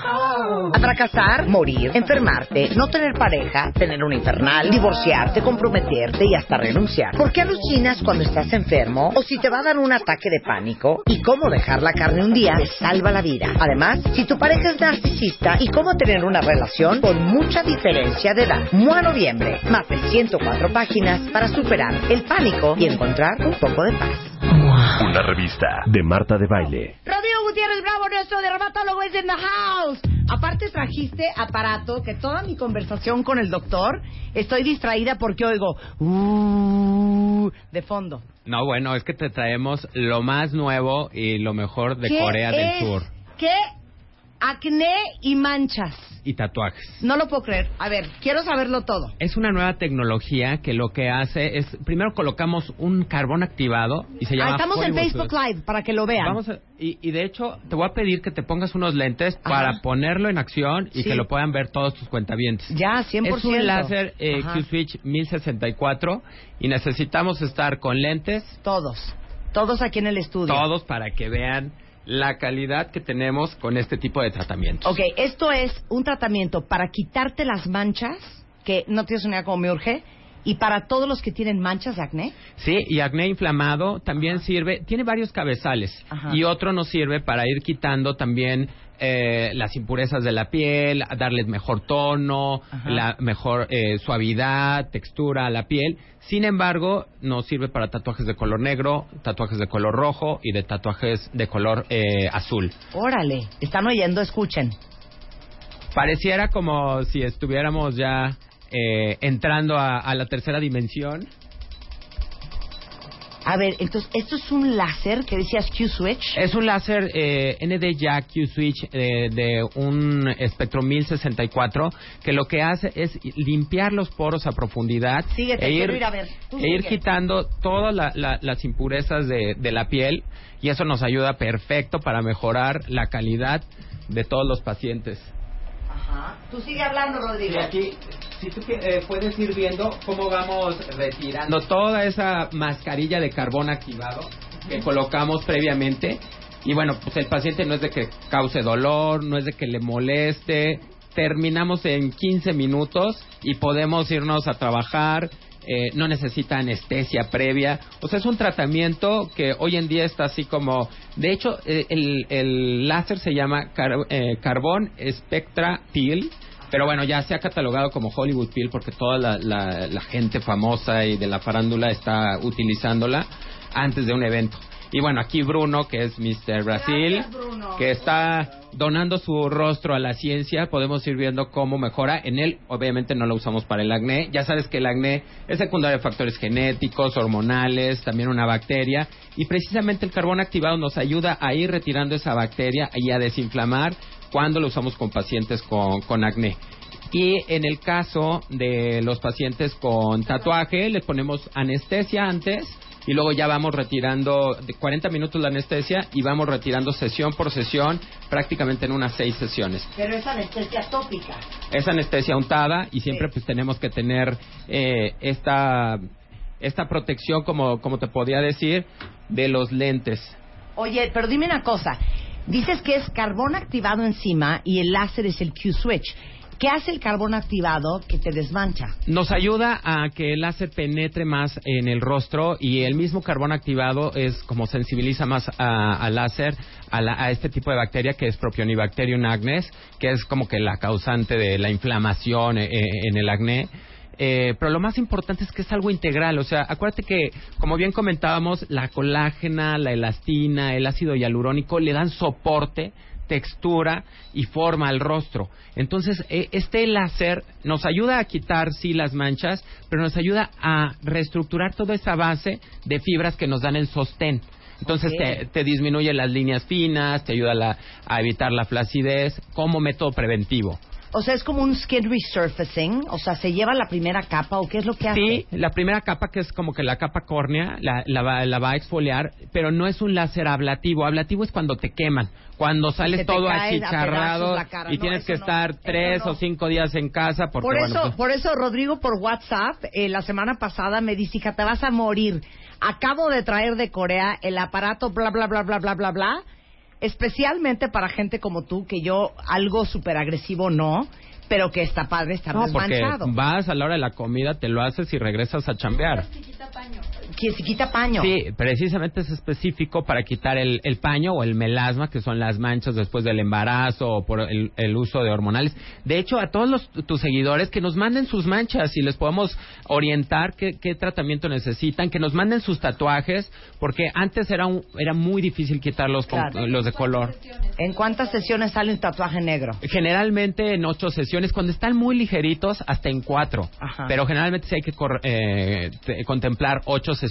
A fracasar, morir, enfermarte, no tener pareja, tener un infernal, divorciarte, comprometerte y hasta renunciar. ¿Por qué alucinas cuando estás enfermo o si te va a dar un ataque de pánico? ¿Y cómo dejar la carne un día te salva la vida? Además, si tu pareja es narcisista y cómo tener una relación con mucha diferencia de edad. MOA Noviembre, más de 104 páginas para superar el pánico y encontrar un poco de paz. Una revista de Marta de Baile. Nuestro dermatólogo, es in the house. Aparte trajiste aparato que toda mi conversación con el doctor estoy distraída porque oigo uh, de fondo. No, bueno, es que te traemos lo más nuevo y lo mejor de ¿Qué Corea del es? Sur. ¿Qué? Acné y manchas. Y tatuajes. No lo puedo creer. A ver, quiero saberlo todo. Es una nueva tecnología que lo que hace es, primero colocamos un carbón activado y se llama Ah, estamos en Facebook. Live para que lo vean. Vamos a- y, y de hecho, te voy a pedir que te pongas unos lentes Ajá. para ponerlo en acción y Sí. que lo puedan ver todos tus cuentavientes. Ya, 100%. Es un láser eh. Q-Switch 1064 y necesitamos estar con lentes Todos. Todos aquí en el estudio. todos para que vean la calidad que tenemos con este tipo de tratamientos. Ok, esto es un tratamiento para quitarte las manchas, que no tienes una idea cómo me urge, y para todos los que tienen manchas de acné. Sí, y acné inflamado también sirve, tiene varios cabezales Ajá. y otro nos sirve para ir quitando también eh, las impurezas de la piel, darles mejor tono, Ajá. la mejor eh, suavidad, textura a la piel. Sin embargo, nos sirve para tatuajes de color negro, tatuajes de color rojo y de tatuajes de color eh, azul. Órale, están oyendo, escuchen. Pareciera como si estuviéramos ya eh, entrando a, a la tercera dimensión. A ver, entonces, esto es un láser que decías Q-Switch. Es un láser eh, ND Jack Q Switch eh, de un espectro 1064 que lo que hace es limpiar los poros a profundidad Síguete, e ir, ir a ver. Tú e ir quitando todas la- la- las impurezas de, de la piel y eso nos ayuda perfecto para mejorar la calidad de todos los pacientes. Ajá. Tú sigue hablando, Rodrigo. Y aquí, si tú eh, puedes ir viendo cómo vamos retirando toda esa mascarilla de carbón activado que colocamos previamente. Y bueno, pues el paciente no es de que cause dolor, no es de que le moleste. Terminamos en 15 minutos y podemos irnos a trabajar. Eh, no necesita anestesia previa. O sea, es un tratamiento que hoy en día está así como... De hecho, eh, el, el láser se llama car- eh, Carbón Spectra Peel. Pero bueno, ya se ha catalogado como Hollywood Peel porque toda la, la- la gente famosa y de la farándula está utilizándola antes de un evento. Y bueno, aquí Bruno, que es Mr. Brasil, Gracias, que está donando su rostro a la ciencia, podemos ir viendo cómo mejora. En él, obviamente, no lo usamos para el acné. Ya sabes que el acné es secundario de factores genéticos, hormonales, también una bacteria. Y precisamente el carbón activado nos ayuda a ir retirando esa bacteria y a desinflamar cuando lo usamos con pacientes con, con acné. Y en el caso de los pacientes con tatuaje, les ponemos anestesia antes y luego ya vamos retirando de 40 minutos la anestesia y vamos retirando sesión por sesión, prácticamente en unas seis sesiones. Pero es anestesia tópica. Es anestesia untada y siempre pues tenemos que tener eh, esta, esta protección, como, como te podía decir, de los lentes. Oye, pero dime una cosa. Dices que es carbón activado encima y el láser es el Q-Switch. ¿Qué hace el carbón activado que te desmancha? Nos ayuda a que el láser penetre más en el rostro y el mismo carbón activado es como sensibiliza más al láser, a, la- a este tipo de bacteria que es Propionibacterium agnes, que es como que la causante de la inflamación eh, eh, en el acné. Eh, pero lo más importante es que es algo integral. O sea, acuérdate que, como bien comentábamos, la colágena, la elastina, el ácido hialurónico le dan soporte textura y forma al rostro. Entonces, eh, este láser nos ayuda a quitar, sí, las manchas, pero nos ayuda a reestructurar toda esa base de fibras que nos dan el sostén. Entonces te, te, disminuye las líneas finas, te ayuda a evitar la flacidez como método preventivo. O sea, es como un skin resurfacing, o sea, se lleva la primera capa o qué es lo que hace? Sí, la primera capa que es como que la capa córnea, la, la, va a exfoliar, pero no es un láser ablativo. Ablativo es cuando te queman, cuando sales todo achicharrado y tienes que estar tres o cinco días en casa. Porque, por eso, pues por eso Rodrigo por WhatsApp eh, la semana pasada me dice, hija, te vas a morir. Acabo de traer de Corea el aparato bla bla bla bla bla bla bla especialmente para gente como tú, que yo algo súper agresivo no, pero que está padre estar no, desmanchado. vas a la hora de la comida, te lo haces y regresas a chambear. Que se quita paño. Sí, precisamente es específico para quitar el, el, paño o el melasma, que son las manchas después del embarazo o por el, el uso de hormonales. De hecho, a todos los, tus seguidores que nos manden sus manchas y les podemos orientar qué, qué tratamiento necesitan, que nos manden sus tatuajes, porque antes era, un, era muy difícil quitarlos con, los de color. ¿En cuántas sesiones sale un tatuaje negro? Generalmente en ocho sesiones, cuando están muy ligeritos, hasta en cuatro. Pero generalmente sí hay que eh, contemplar ocho sesiones,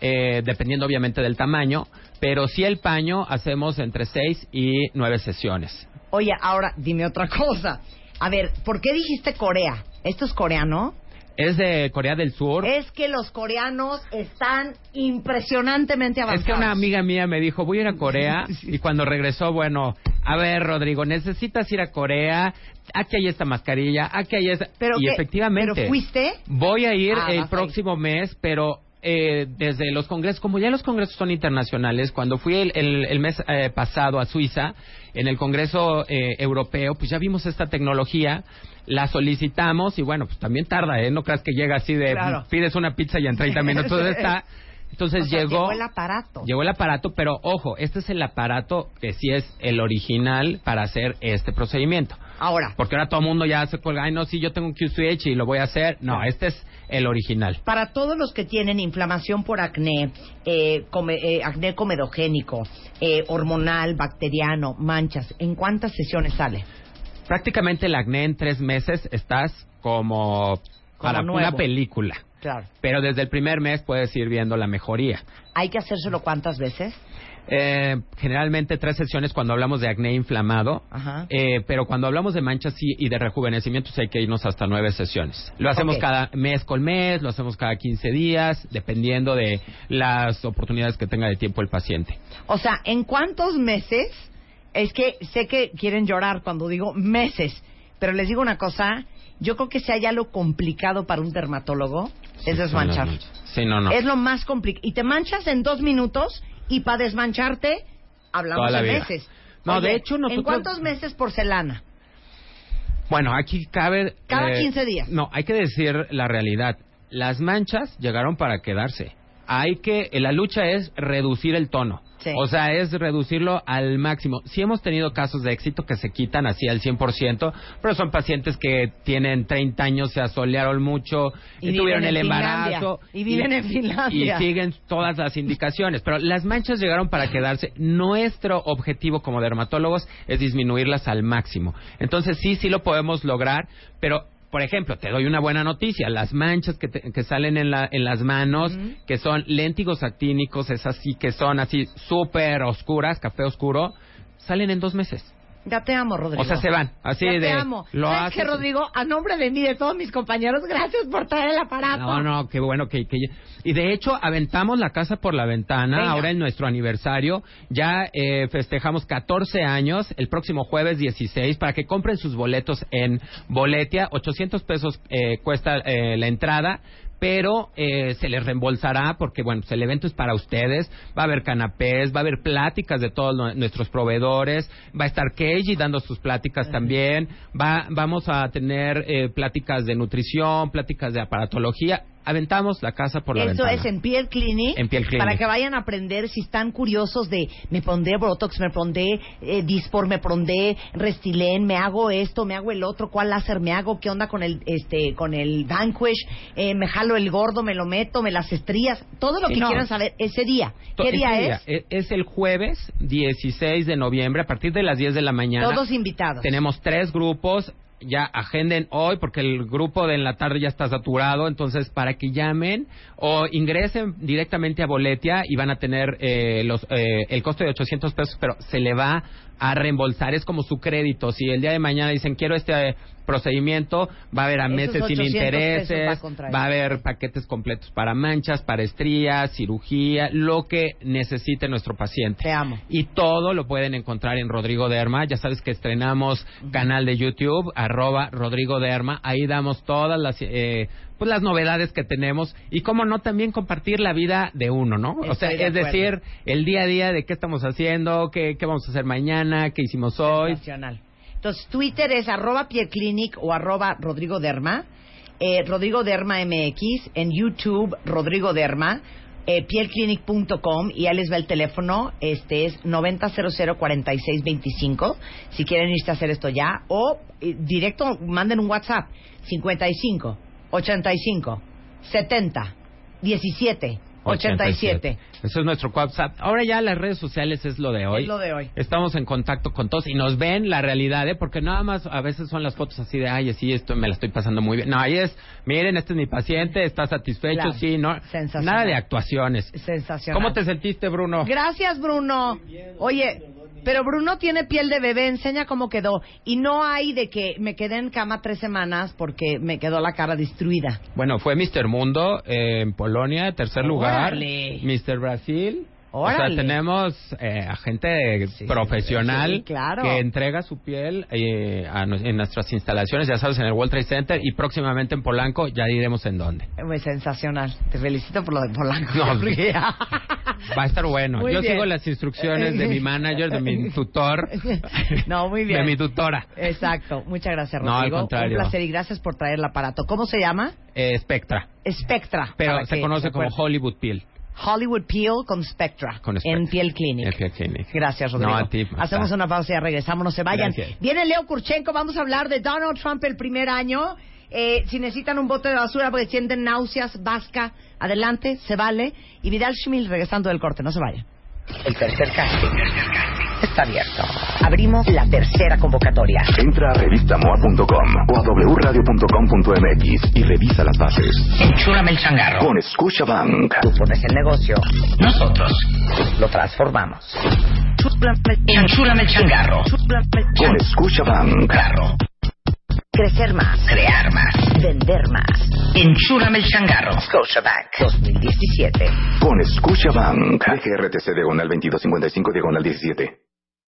eh, dependiendo obviamente del tamaño, pero si el paño hacemos entre seis y nueve sesiones. Oye, ahora dime otra cosa. A ver, ¿por qué dijiste Corea? ¿Esto es coreano? Es de Corea del Sur. Es que los coreanos están impresionantemente avanzados. Es que una amiga mía me dijo, voy a ir a Corea. Y cuando regresó, bueno, a ver, Rodrigo, necesitas ir a Corea. Aquí hay esta mascarilla, aquí hay esta. ¿Pero y efectivamente. ¿Pero fuiste? Voy a ir ah, el próximo mes, pero eh, desde los congresos, como ya los congresos son internacionales, cuando fui el, el, mes eh, pasado a Suiza, en el Congreso eh, Europeo, pues ya vimos esta tecnología, la solicitamos y bueno, pues también tarda, ¿eh? No creas que llega así de pides una pizza y en 30 minutos está. Entonces llegó. Llegó el aparato. Llegó el aparato, pero ojo, este es el aparato que sí es el original para hacer este procedimiento. Ahora. Porque ahora todo el mundo ya se cuelga, ay, no, sí, yo tengo un Q-Switch y lo voy a hacer. No, este es el original. Para todos los que tienen inflamación por acné, eh, eh acné comedogénico, eh, hormonal, bacteriano, manchas, ¿en cuántas sesiones sale? Prácticamente el acné en tres meses estás como, para una película. Claro. Pero desde el primer mes puedes ir viendo la mejoría. ¿Hay que hacérselo cuántas veces? Eh, generalmente tres sesiones cuando hablamos de acné inflamado, eh, pero cuando hablamos de manchas y, de rejuvenecimiento hay que irnos hasta nueve sesiones. Lo hacemos cada mes con mes, lo hacemos cada 15 días, dependiendo de las oportunidades que tenga de tiempo el paciente. O sea, ¿en cuántos meses? Es que sé que quieren llorar cuando digo meses, pero les digo una cosa, yo creo que si hay algo complicado para un dermatólogo, es desmanchar. Sí, no, no. Es lo más complicado. Y te manchas en dos minutos y para desmancharte hablamos de meses. No, de hecho nosotros... ¿En cuántos meses porcelana? Bueno, aquí cabe... Cada 15 eh, días. No, hay que decir la realidad. Las manchas llegaron para quedarse. Hay que... La lucha es reducir el tono. O sea, es reducirlo al máximo. Sí hemos tenido casos de éxito que se quitan así al 100%, pero son pacientes que tienen 30 años, se asolearon mucho, y tuvieron el embarazo. Y viven en Finlandia. Y siguen todas las indicaciones. Pero las manchas llegaron para quedarse. Nuestro objetivo como dermatólogos es disminuirlas al máximo. Entonces sí, sí lo podemos lograr, pero por ejemplo, te doy una buena noticia, las manchas que, que salen en, la, en las manos, que son léntigos actínicos, es así, que son así súper oscuras, café oscuro, salen en dos meses. Ya te amo, Rodrigo. O sea, se van. Así ya de. Te amo. Lo ¿Sabes que, Rodrigo? A nombre de mí, de todos mis compañeros, gracias por traer el aparato. No, no, qué bueno que. que... Y de hecho, aventamos la casa por la ventana. Ahora en nuestro aniversario. Ya eh, festejamos 14 años. El próximo jueves 16. Para que compren sus boletos en Boletia. 800 pesos eh, cuesta eh, la entrada pero eh, se les reembolsará porque, bueno, pues el evento es para ustedes. Va a haber canapés, va a haber pláticas de todos nuestros proveedores, va a estar Keiji dando sus pláticas también, va, vamos a tener eh, pláticas de nutrición, pláticas de aparatología. Aventamos la casa por la Eso ventana. es en Piel Clinic. En Piel Clinic. Para que vayan a aprender si están curiosos de me pondré Botox, me pondré eh, Dispor, me pondré Restylane, me hago esto, me hago el otro, cuál láser me hago, qué onda con el este con el Vanquish, eh, me jalo el gordo, me lo meto, me las estrías, todo lo Sí, que no. quieran saber ese día. ¿Qué día, es? e- Es el jueves 16 de noviembre a partir de las 10 de la mañana. Todos invitados. Tenemos tres grupos. Ya agenden hoy porque el grupo de en la tarde ya está saturado. Entonces, para que llamen o ingresen directamente a Boletia y van a tener eh, los, eh, el costo de 800 pesos, pero se le va a reembolsar. Es como su crédito. Si el día de mañana dicen quiero este procedimiento, va a haber a meses sin 800 pesos intereses, va a haber paquetes completos para manchas, para estrías, cirugía, lo que necesite nuestro paciente. Te amo. Y todo lo pueden encontrar en Rodrigo Derma. Ya sabes que estrenamos canal de YouTube, arroba Rodrigo Derma. Ahí damos todas las, eh, pues las novedades que tenemos. Y cómo no, también compartir la vida de uno, ¿no? o sea, de es decir, el día a día de qué estamos haciendo, qué, qué vamos a hacer mañana, qué hicimos hoy. Entonces, Twitter es arroba Clinic o arroba Rodrigo Derma. Eh, Rodrigo Derma MX. En YouTube, Rodrigo Derma. Eh, pielclinic.com y ahí les va el teléfono. Este es 90004625. Si quieren irse a hacer esto ya. O eh, directo, manden un WhatsApp. 55 85 70 17 87. Eso es nuestro WhatsApp. Ahora ya las redes sociales es lo de hoy. Es lo de hoy. Estamos en contacto con todos y nos ven la realidad, ¿eh? Porque nada más a veces son las fotos así de, ay, sí, esto me la estoy pasando muy bien. No, ahí es, miren, este es mi paciente, está satisfecho, Claro. sí, no. Sensacional. Nada de actuaciones. Sensacional. ¿Cómo te sentiste, Bruno? Gracias, Bruno. Oye, pero Bruno tiene piel de bebé, enseña cómo quedó. Y no hay de que me quedé en cama tres semanas porque me quedó la cara destruida. Bueno, fue Mr. Mundo eh, en Polonia, tercer lugar. Mr. Brasil. O Órale. sea, tenemos eh, a gente profesional sí, claro. que entrega su piel eh, a en nuestras instalaciones, ya sabes, en el World Trade Center y próximamente en Polanco, ya diremos en dónde. Muy sensacional. Te felicito por lo de Polanco. No, Porque- Va a estar bueno. Muy Yo bien. sigo las instrucciones de mi manager, de mi tutor. No, muy bien. De mi tutora. Exacto. Muchas gracias, No, al Rodrigo. contrario. Un placer y gracias por traer el aparato. ¿Cómo se llama? Eh, Spectra. Spectra. Pero se que conoce como. Hollywood Peel. Hollywood Peel con Spectra. Con Spectra. En Piel Clinic. En Piel Clinic. Gracias, Rodrigo. No, a ti. Hacemos una pausa y ya regresamos, no se vayan. Gracias. Viene Leo Kurchenko, vamos a hablar de Donald Trump el primer año. Eh, si necesitan un bote de basura porque sienten náuseas, vasca, adelante, se vale. Y Vidal Schmil regresando del corte, no se vayan. El tercer casting está abierto. Abrimos la tercera convocatoria. Entra a revistamoa.com o a wradio.com.mx y revisa las bases. Enchúrame el changarro. Con Scotiabank. Tú pones el negocio, nosotros lo transformamos. Enchúrame el changarro. Con Scotiabank. Crecer más. Crear más. Vender más. Enchúrame el changarro. Scotiabank 2017. Con Scotiabank. DGRTC diagonal 2255 diagonal 17.